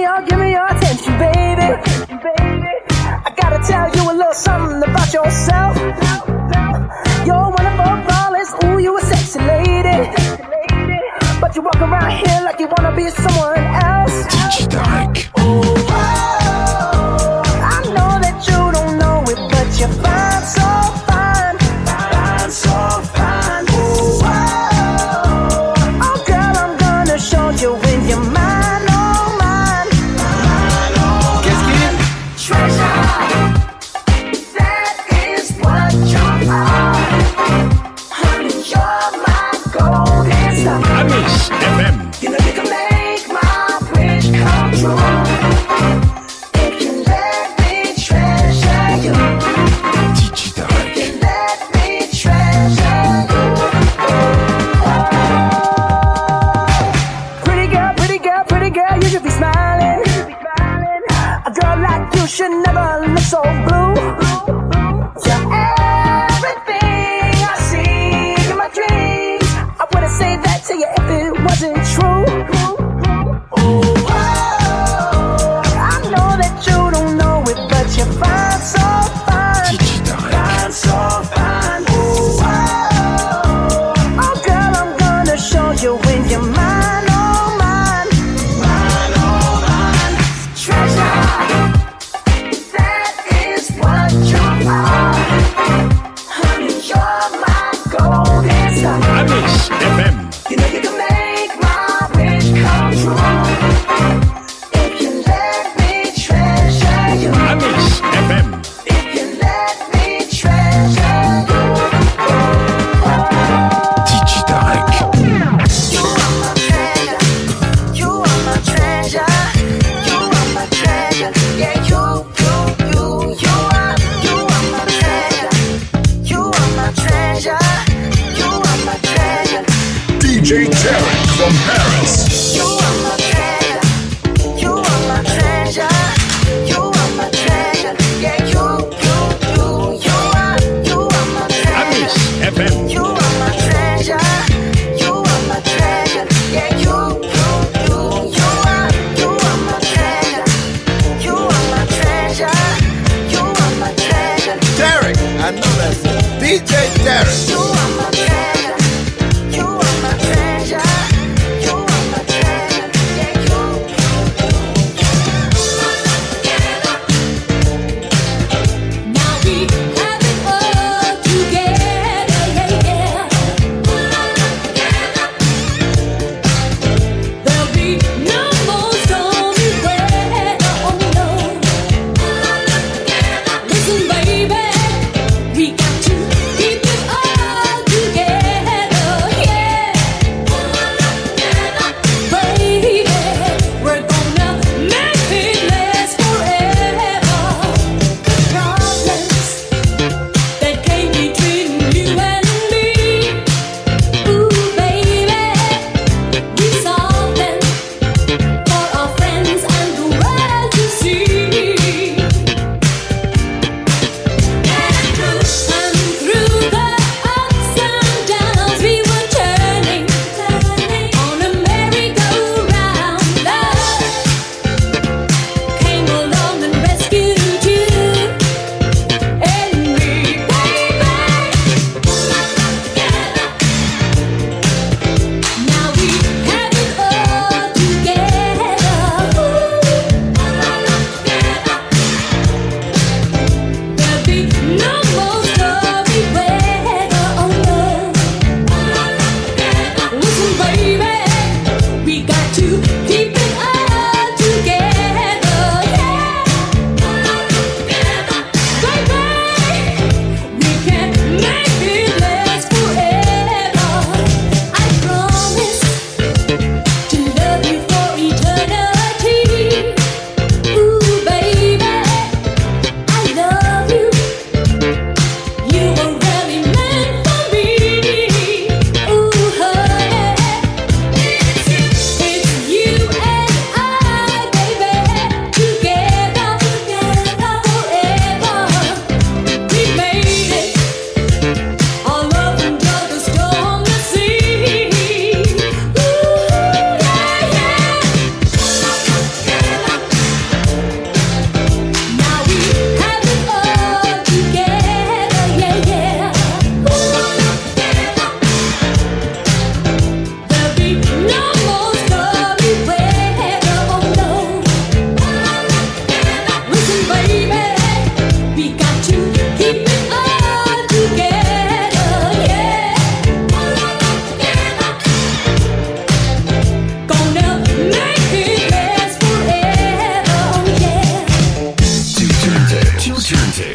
me give me your attention, baby. baby. I gotta tell you a little something about yourself. You're one of our flawless, ooh, you a sexy lady. But you walk around here like you wanna be someone else. Ooh.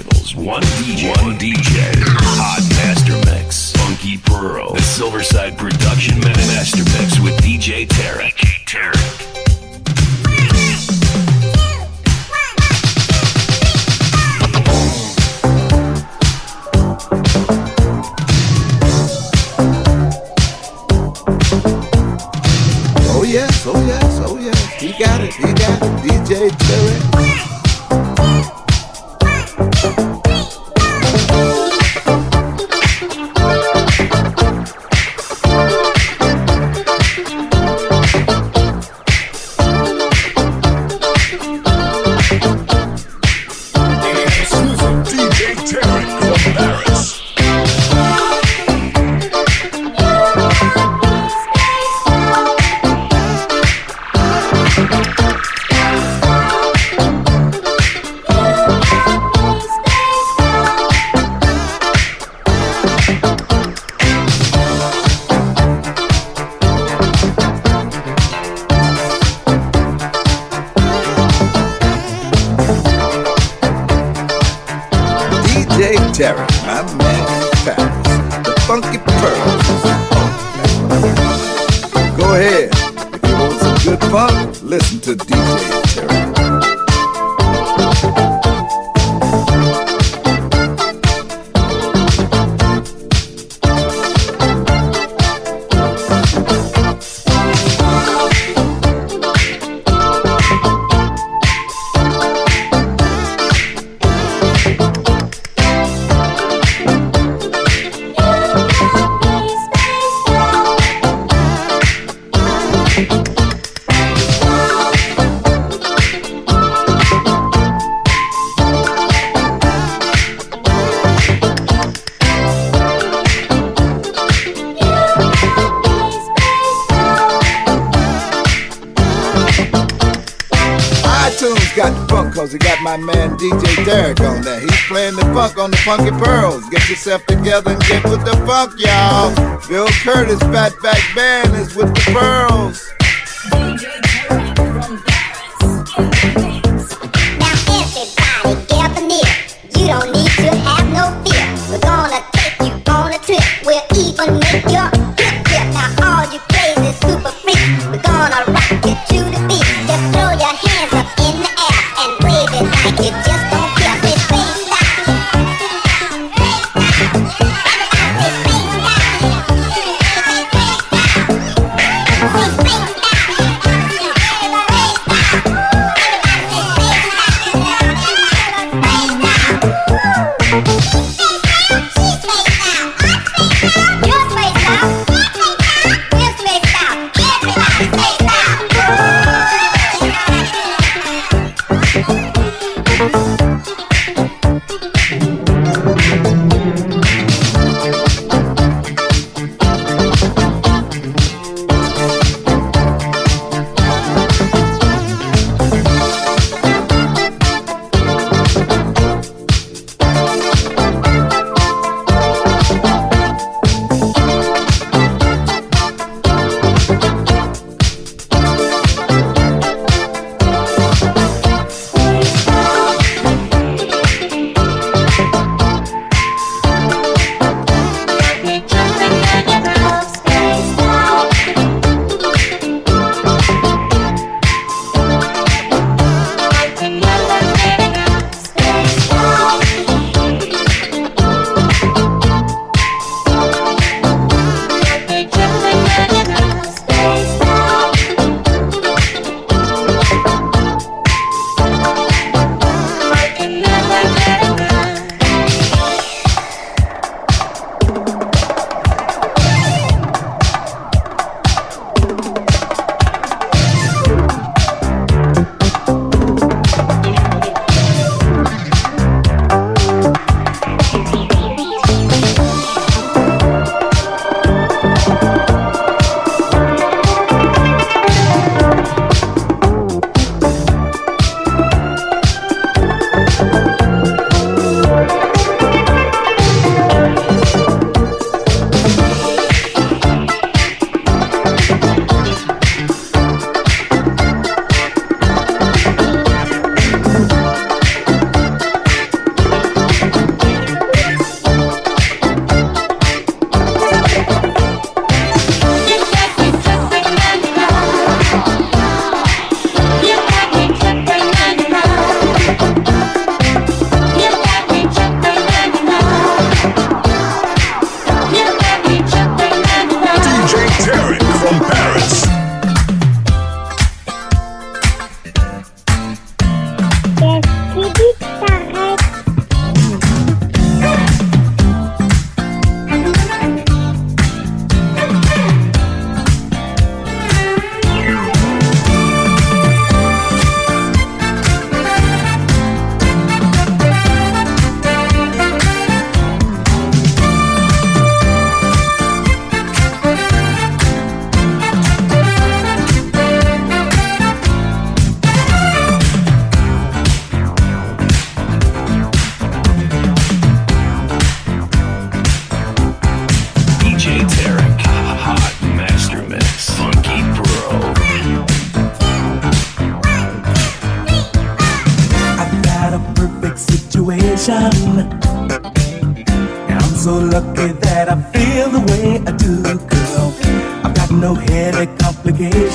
labels. One DJ. One DJ. Hot Master Mix. Funky Pearl. The Silverside Production Master Mix with DJ Tarek. DJ Tarek. Oh yes, oh yes, oh yes. He got it, he got it. DJ Tarek. On there. He's playing the funk on the Funky Pearls. Get yourself together and get with the funk, y'all. Bill Curtis, Fatback Band is with the Pearls.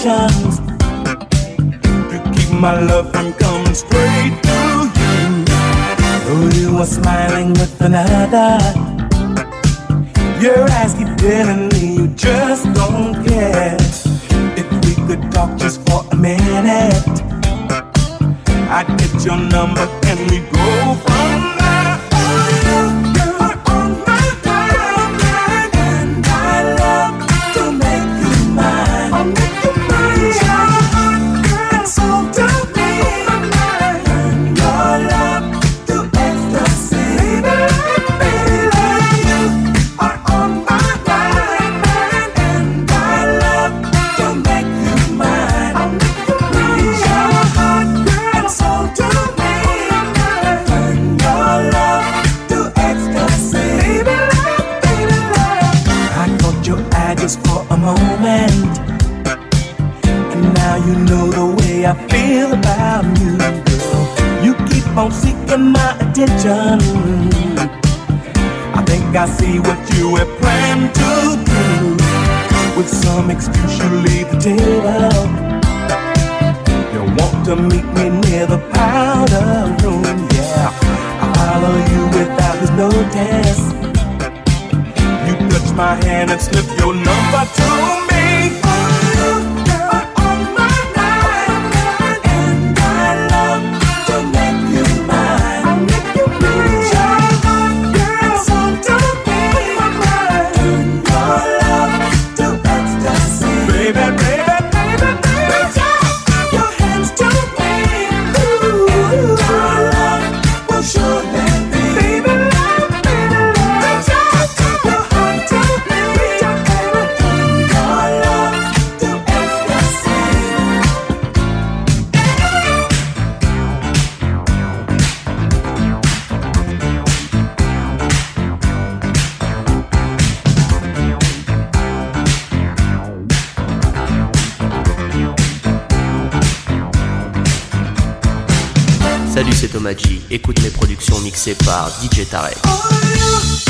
Complications. To keep my love from coming straight to you. Oh, you are smiling with another. Your eyes keep telling me you just don't care. If we could talk just for a minute. I'd get your number and we go from I think I see what you were planned to do. With some excuse, you leave the table. You want to meet me near the powder room, yeah. I follow you without his notice. You touch my hand and slip your number to me. Écoute mes productions mixées par DJ Tarek. Qu'est-ce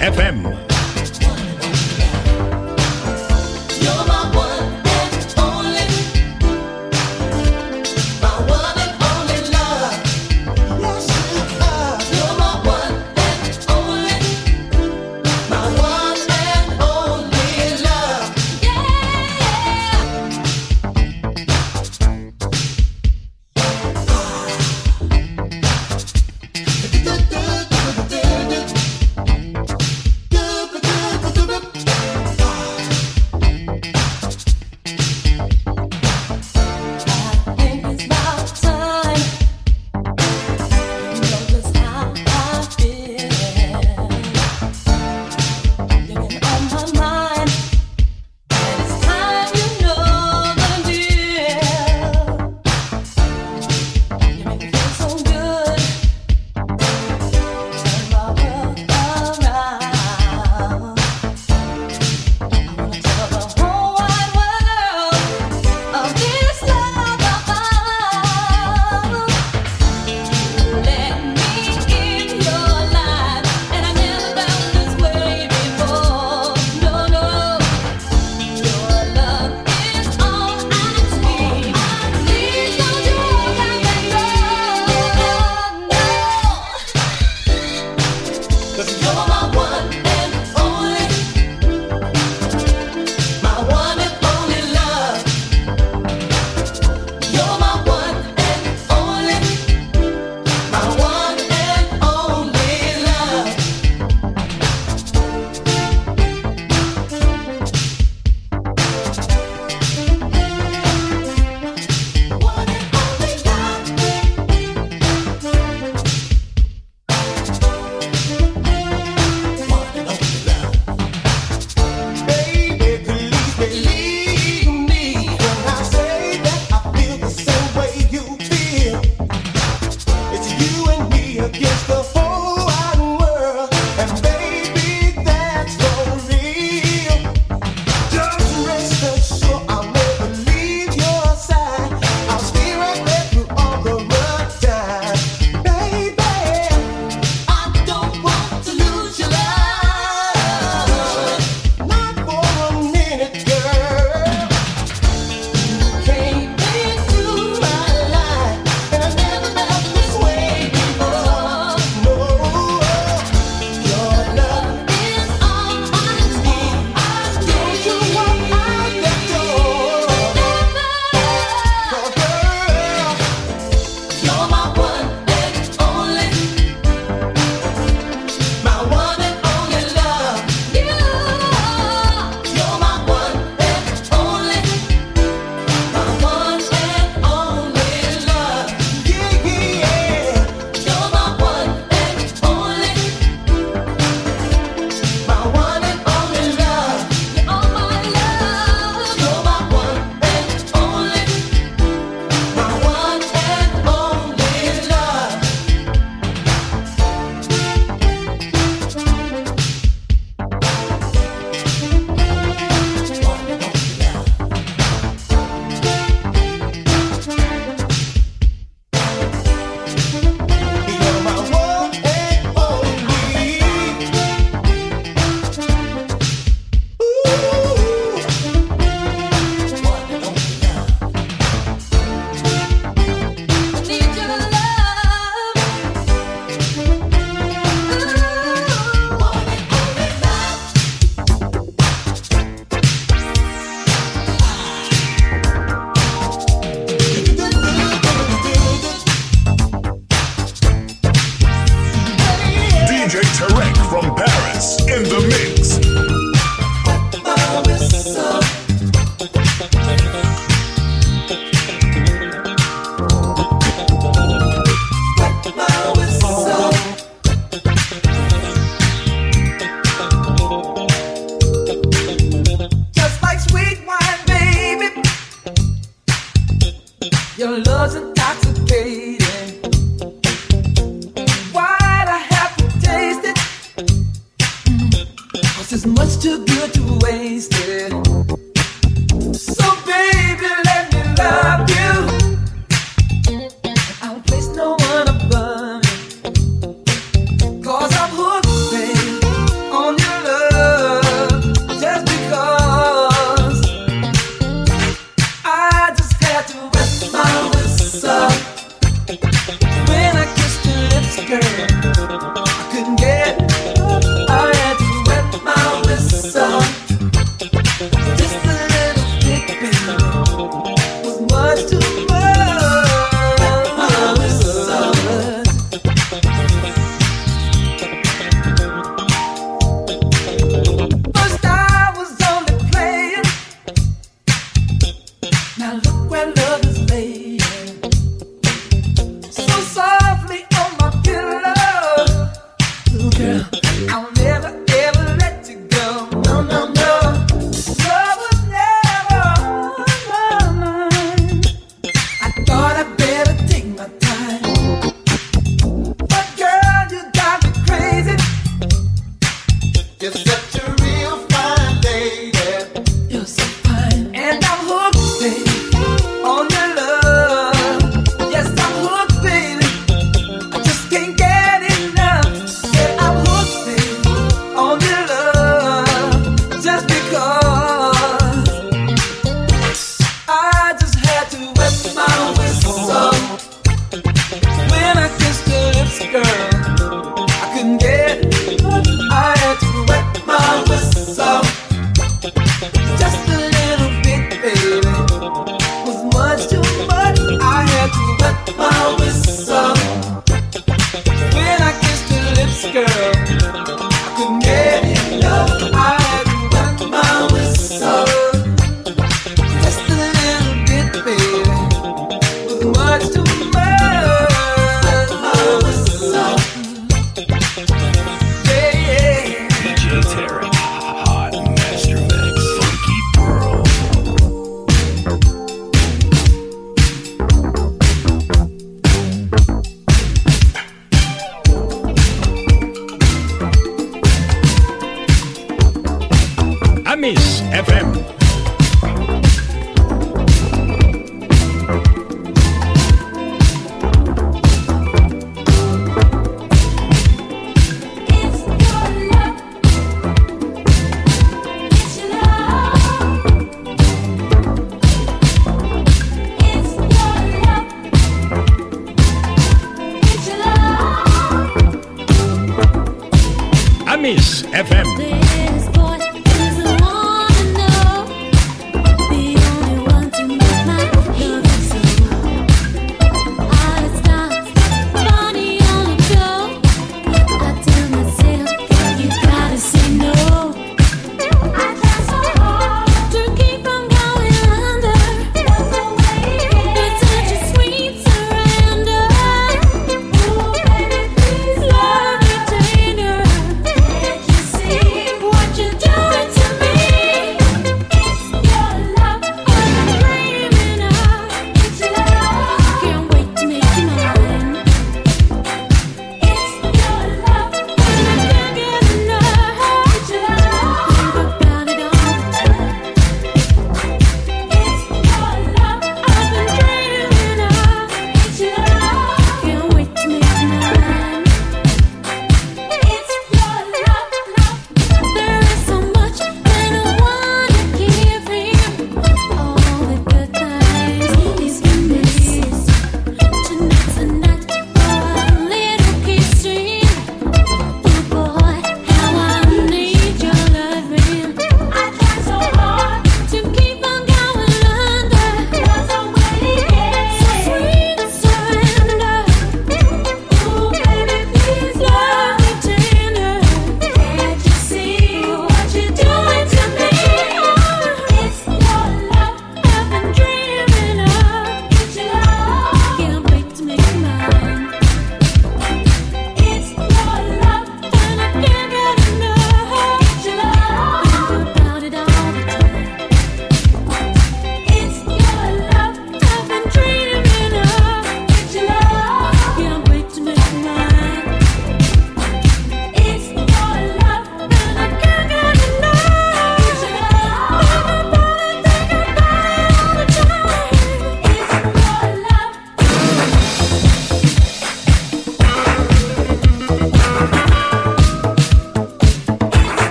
FM.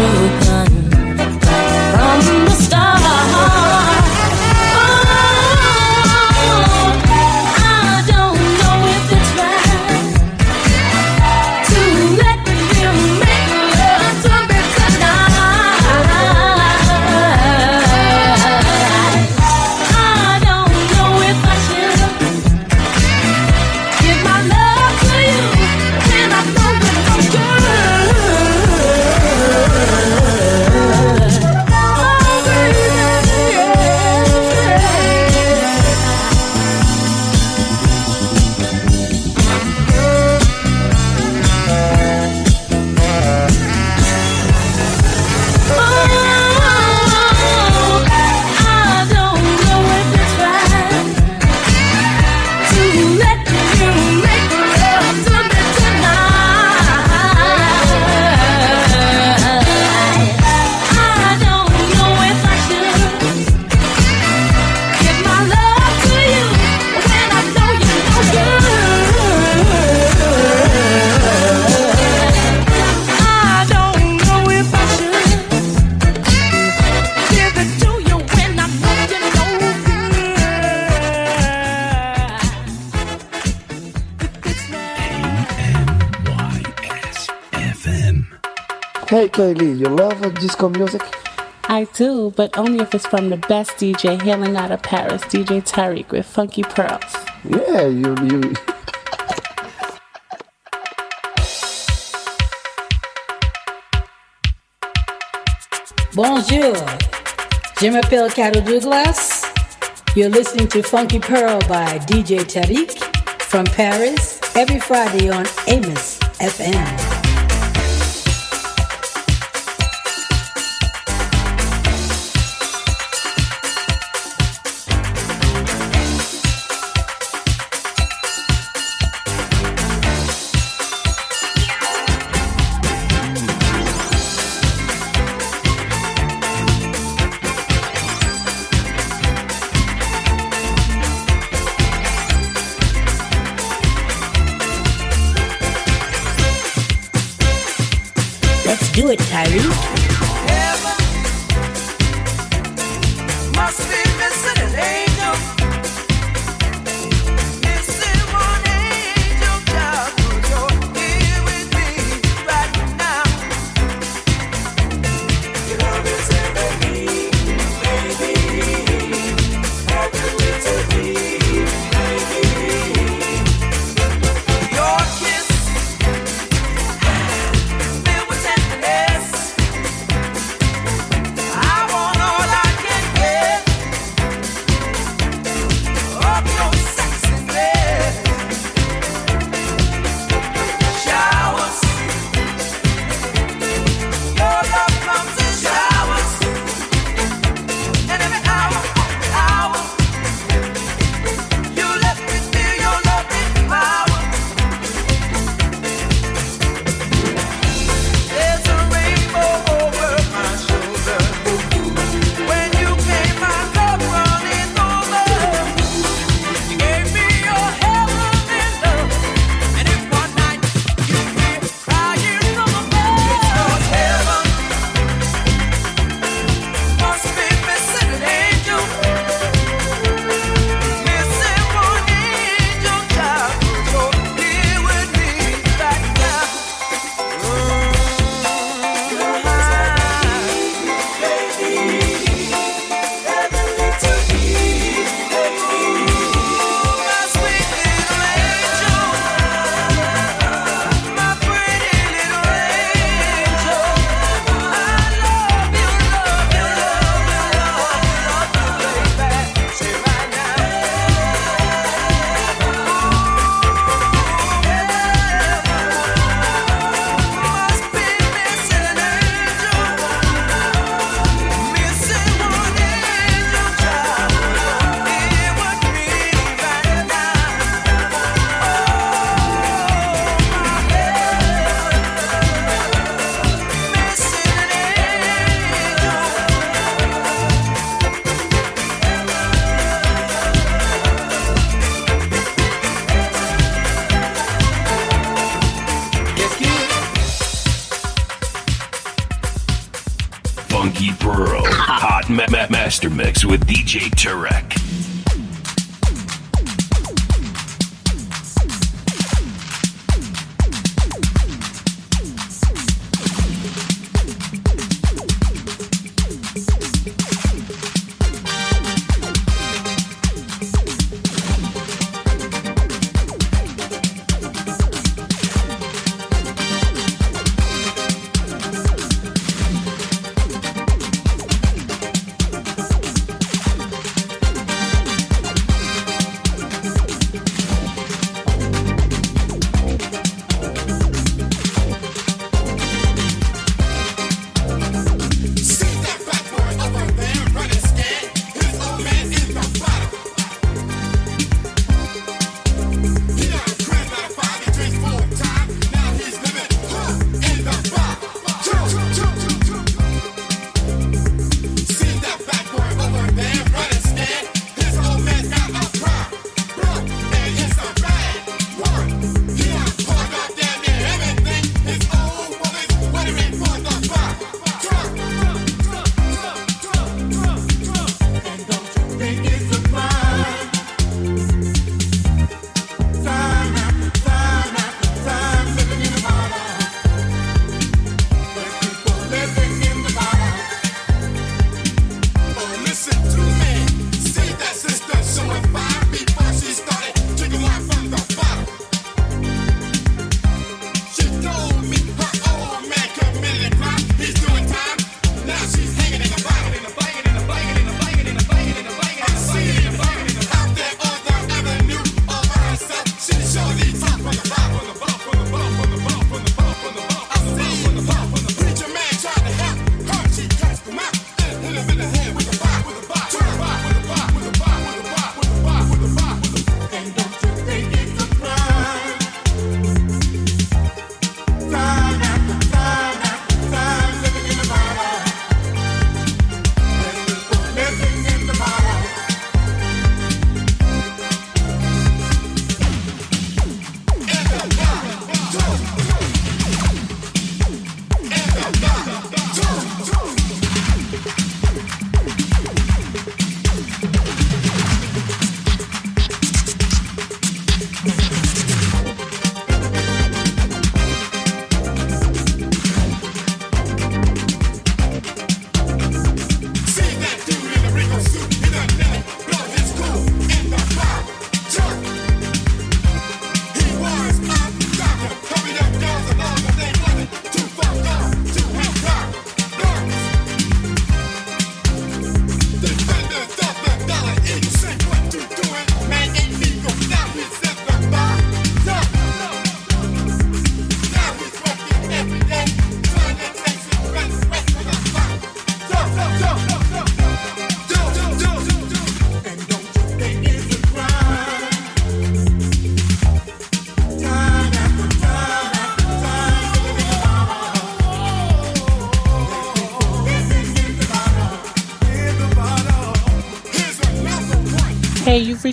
Hey Kaylee, you love disco music? I do, but only if it's from the best DJ hailing out of Paris, DJ Tarek with Funky Pearls. Yeah, you you Bonjour. Je m'appelle Carol Douglas. You're listening to Funky Pearl by DJ Tarek from Paris every Friday on Amos FM.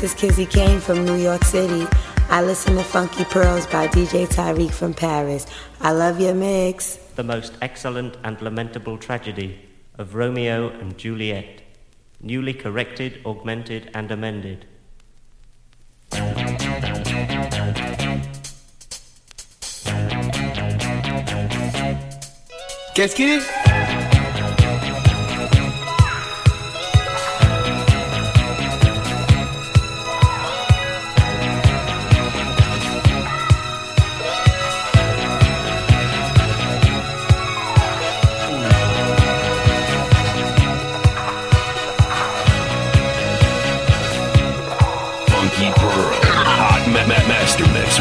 this is Kizzy Kane from New York City. I listen to Funky Pearls by DJ Tyreek from Paris. I love your mix. The most excellent and lamentable tragedy of Romeo and Juliet, newly corrected, augmented, and amended. Qu'est-ce qu'il est